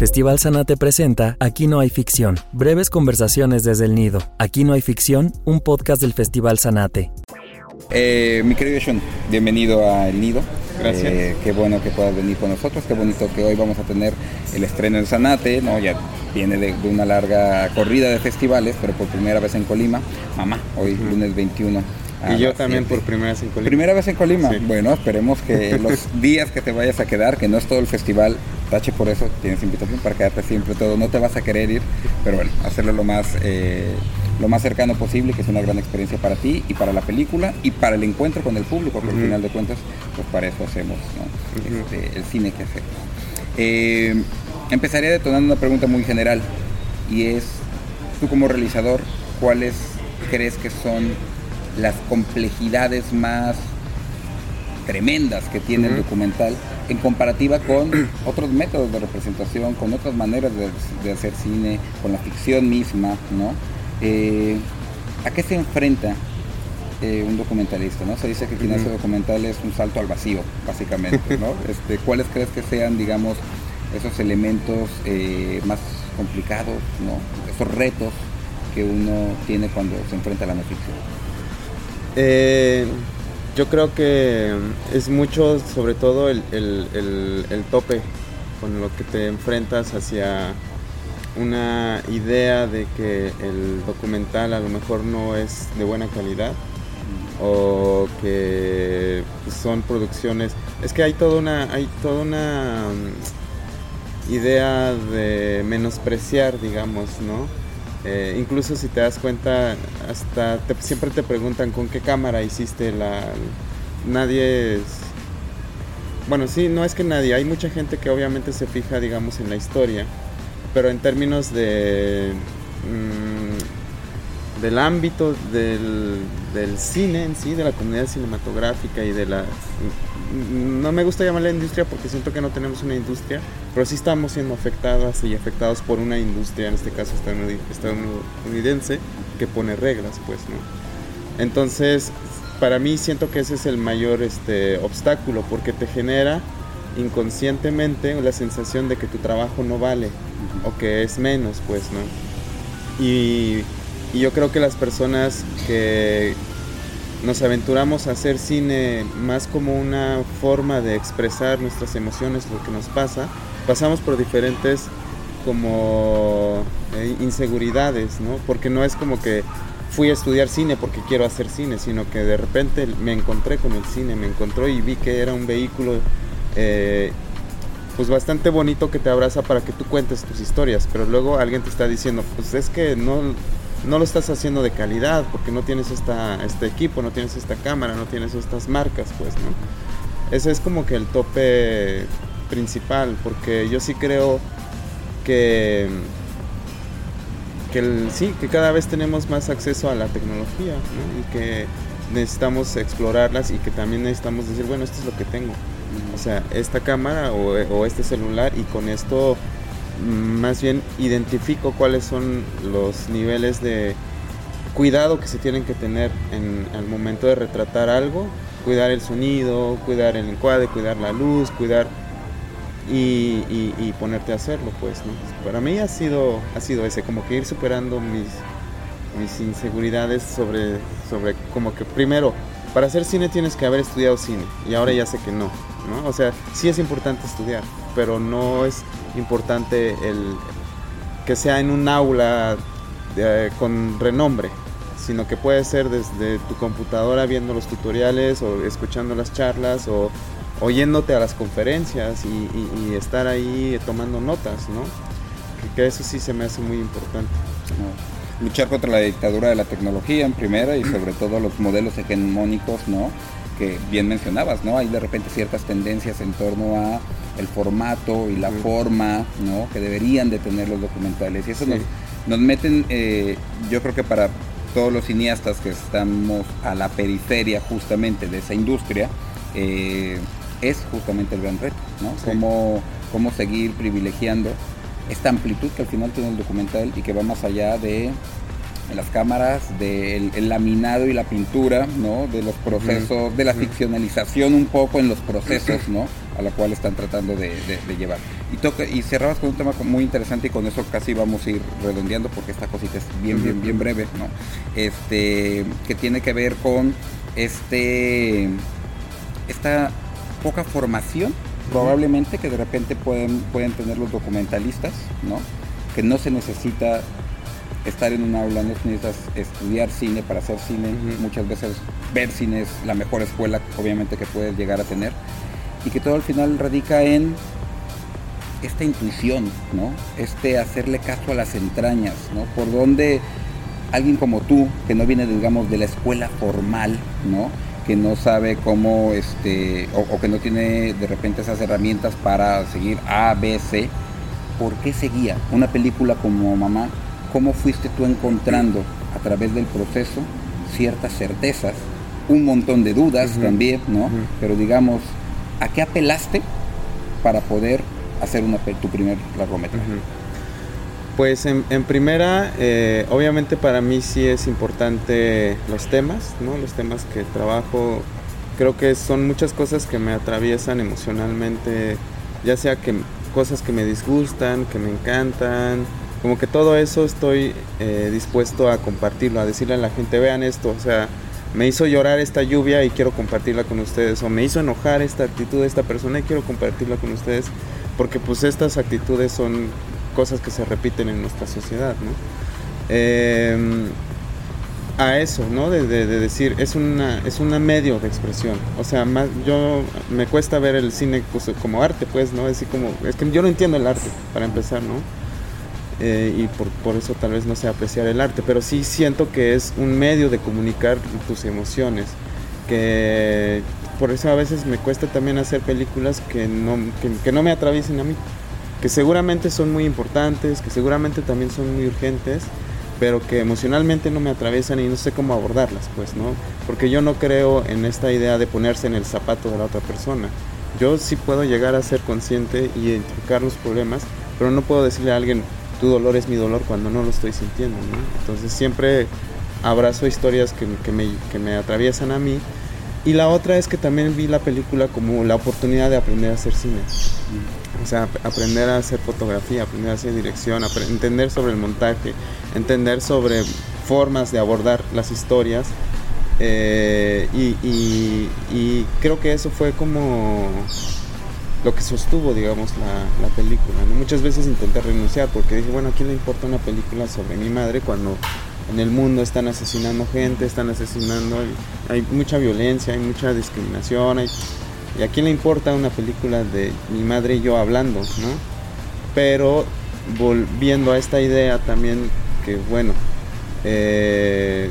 Festival Sanate presenta Aquí no hay ficción, breves conversaciones desde el nido. Aquí no hay ficción, un podcast del Festival Sanate. Eh, mi querido Shun, bienvenido a El Nido. Gracias. Eh, qué bueno que puedas venir con nosotros, qué bonito que hoy vamos a tener el estreno en Sanate, ¿no? Ya viene de, de una larga corrida de festivales, pero por primera vez en Colima. Mamá, hoy lunes 21. Y yo también siete. por primera vez en Colima. Primera vez en Colima. Sí. Bueno, esperemos que los días que te vayas a quedar, que no es todo el festival, tache por eso, tienes invitación para quedarte siempre todo. No te vas a querer ir, pero bueno, hacerlo lo más, eh, lo más cercano posible, que es una gran experiencia para ti y para la película y para el encuentro con el público, porque al final de cuentas, pues para eso hacemos. Este, el cine que hacemos. Eh, empezaría detonando una pregunta muy general y es, tú como realizador, ¿cuáles crees que son las complejidades más tremendas que tiene el documental en comparativa con otros métodos de representación, con otras maneras de, de hacer cine, con la ficción misma, ¿no? Eh, ¿A qué se enfrenta eh, un documentalista, ¿no? Se dice que quien Ujú. hace documental es un salto al vacío, básicamente, ¿no? Este, ¿Cuáles crees que sean, digamos, esos elementos eh, más complicados, ¿no? Esos retos que uno tiene cuando se enfrenta a la no ficción. Eh, yo creo que es mucho, sobre todo, el, el- el- el tope con lo que te enfrentas hacia una idea de que el documental a lo mejor no es de buena calidad o que son producciones. Es que hay toda una hay toda una mm, idea de menospreciar digamos no Eh, incluso si te das cuenta hasta siempre te preguntan con qué cámara hiciste la nadie es bueno sí no es que nadie hay mucha gente que obviamente se fija digamos en la historia pero en términos de mm, del ámbito del, del cine en sí, de la comunidad cinematográfica y de la... No me gusta llamarla industria porque siento que no tenemos una industria, pero sí estamos siendo afectadas y afectados por una industria, en este caso estadounid- estadounidense, que pone reglas, pues, ¿no? Entonces, para mí siento que ese es el mayor este, obstáculo, porque te genera inconscientemente la sensación de que tu trabajo no vale o que es menos, pues, ¿no? Y, y yo creo que las personas que nos aventuramos a hacer cine más como una forma de expresar nuestras emociones, lo que nos pasa, pasamos por diferentes como eh, inseguridades, ¿no? Porque no es como que fui a estudiar cine porque quiero hacer cine, sino que de repente me encontré con el cine, me encontró y vi que era un vehículo eh, pues bastante bonito que te abraza para que tú cuentes tus historias, pero luego alguien te está diciendo, pues es que no, no lo estás haciendo de calidad porque no tienes esta, este equipo, no tienes esta cámara, no tienes estas marcas, pues, ¿no? Ese es como que el tope principal, porque yo sí creo que, que el- sí, que cada vez tenemos más acceso a la tecnología, ¿no? Y que necesitamos explorarlas y que también necesitamos decir, bueno, esto es lo que tengo. O sea, esta cámara o, o este celular y con esto más bien identifico cuáles son los niveles de cuidado que se tienen que tener en, al momento de retratar algo, cuidar el sonido, cuidar el encuadre, cuidar la luz, cuidar y, y- ponerte a hacerlo, pues. Para mí ha sido, ha sido ese, como que ir superando mis, mis inseguridades sobre, sobre, como que primero, para hacer cine tienes que haber estudiado cine y ahora ya sé que no, ¿no? O sea, sí es importante estudiar, pero no es importante el que sea en un aula eh, con renombre, sino que puede ser desde tu computadora viendo los tutoriales o escuchando las charlas o oyéndote a las conferencias y, y- estar ahí tomando notas, ¿no? Que, que eso sí se me hace muy importante. Luchar contra la dictadura de la tecnología en primera y sobre todo los modelos hegemónicos, ¿no? Que bien mencionabas, ¿no? Hay de repente ciertas tendencias en torno a el formato y la forma, ¿no? Que deberían de tener los documentales. Y eso Sí. nos, nos meten, eh, yo creo que para todos los cineastas que estamos a la periferia justamente de esa industria, eh, es justamente el gran reto, ¿no? Sí. Cómo, cómo seguir privilegiando esta amplitud que al final tiene el documental y que va más allá de las cámaras, del el laminado y la pintura, ¿no? De los procesos, de la ficcionalización un poco en los procesos, ¿no? A la cual están tratando de, de- de llevar. Y, toca, y cerrabas con un tema muy interesante y con eso casi vamos a ir redondeando porque esta cosita es bien, bien, bien breve, ¿no? Este, que tiene que ver con este, esta poca formación probablemente que de repente pueden, pueden tener los documentalistas, ¿no? Que no se necesita estar en un aula, no necesitas estudiar cine para hacer cine. Muchas veces ver cine es la mejor escuela, obviamente, que puedes llegar a tener. Y que todo al final radica en esta intuición, ¿no? Este hacerle caso a las entrañas, ¿no? Por donde alguien como tú, que no viene, digamos, de la escuela formal, ¿no? Que no sabe cómo, este, o, que no tiene de repente esas herramientas para seguir A, B, C, ¿por qué seguía una película como Mamá? ¿Cómo fuiste tú encontrando a través del proceso ciertas certezas, un montón de dudas también, ¿no? Pero digamos, ¿a qué apelaste para poder hacer una, tu primer largometraje? Pues en, primera, eh, obviamente para mí sí es importante los temas, ¿no? Los temas que trabajo, creo que son muchas cosas que me atraviesan emocionalmente, ya sea que cosas que me disgustan, que me encantan, como que todo eso estoy eh, dispuesto a compartirlo, a decirle a la gente, vean esto, o sea, me hizo llorar esta lluvia y quiero compartirla con ustedes, o me hizo enojar esta actitud de esta persona y quiero compartirla con ustedes, porque pues estas actitudes son cosas que se repiten en nuestra sociedad, ¿no? Em, a eso, ¿no? De, decir, es una es un medio de expresión. O sea, más, yo me cuesta ver el cine pues, como arte, pues, ¿no? Es, como, es que yo no entiendo el arte, para empezar, ¿no? Eh, y por, por, eso tal vez no sé apreciar el arte, pero sí siento que es un medio de comunicar tus emociones, que por eso a veces me cuesta también hacer películas que no, que, que no me atraviesen a mí que seguramente son muy importantes, que seguramente también son muy urgentes, pero que emocionalmente no me atraviesan y no sé cómo abordarlas, pues, ¿no? Porque yo no creo en esta idea de ponerse en el zapato de la otra persona. Yo sí puedo llegar a ser consciente y identificar los problemas, pero no puedo decirle a alguien, tu dolor es mi dolor cuando no lo estoy sintiendo. Entonces siempre abrazo historias que, que, me, que me atraviesan a mí. Y la otra es que también vi la película como la oportunidad de aprender a hacer cine. O sea, aprender a hacer fotografía, aprender a hacer dirección, entender sobre el montaje, entender sobre formas de abordar las historias. Eh, y, creo que eso fue como lo que sostuvo, digamos, la, película. Muchas veces intenté renunciar porque dije, bueno, ¿a quién le importa una película sobre mi madre cuando en el mundo están asesinando gente, están asesinando, hay mucha violencia, hay mucha discriminación, ¿Y a quién le importa una película de mi madre y yo hablando, no? Pero volviendo a esta idea también que, bueno, eh,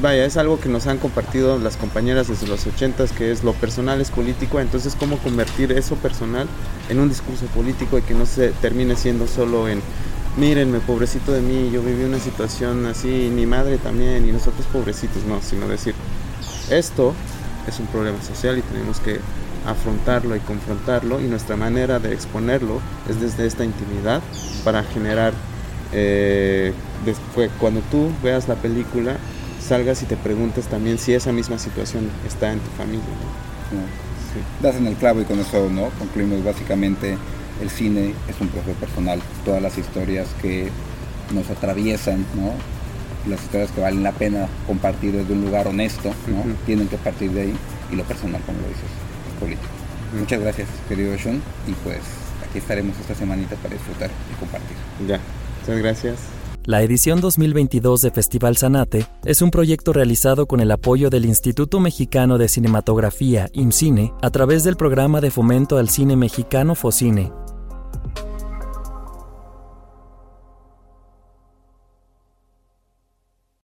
vaya, es algo que nos han compartido las compañeras desde los ochentas, que es lo personal es político, entonces cómo convertir eso personal en un discurso político y que no se termine siendo solo en, mírenme, pobrecito de mí, yo viví una situación así, mi madre también, y nosotros pobrecitos, no, sino decir, esto es un problema social y tenemos que afrontarlo y confrontarlo y nuestra manera de exponerlo es desde esta intimidad para generar eh, después cuando tú veas la película salgas y te preguntes también si esa misma situación está en tu familia das en el clavo y con eso no concluimos básicamente el cine es un proceso personal. Todas las historias que nos atraviesan no las historias que valen la pena compartir desde un lugar honesto, ¿no? Tienen que partir de ahí y lo personal, como lo dices, es político. Muchas gracias, querido Sean, y pues aquí estaremos esta semanita para disfrutar y compartir. Ya, muchas gracias. La edición 2022 de Festival Sanate es un proyecto realizado con el apoyo del Instituto Mexicano de Cinematografía, IMCINE, a través del programa de fomento al cine mexicano FOCINE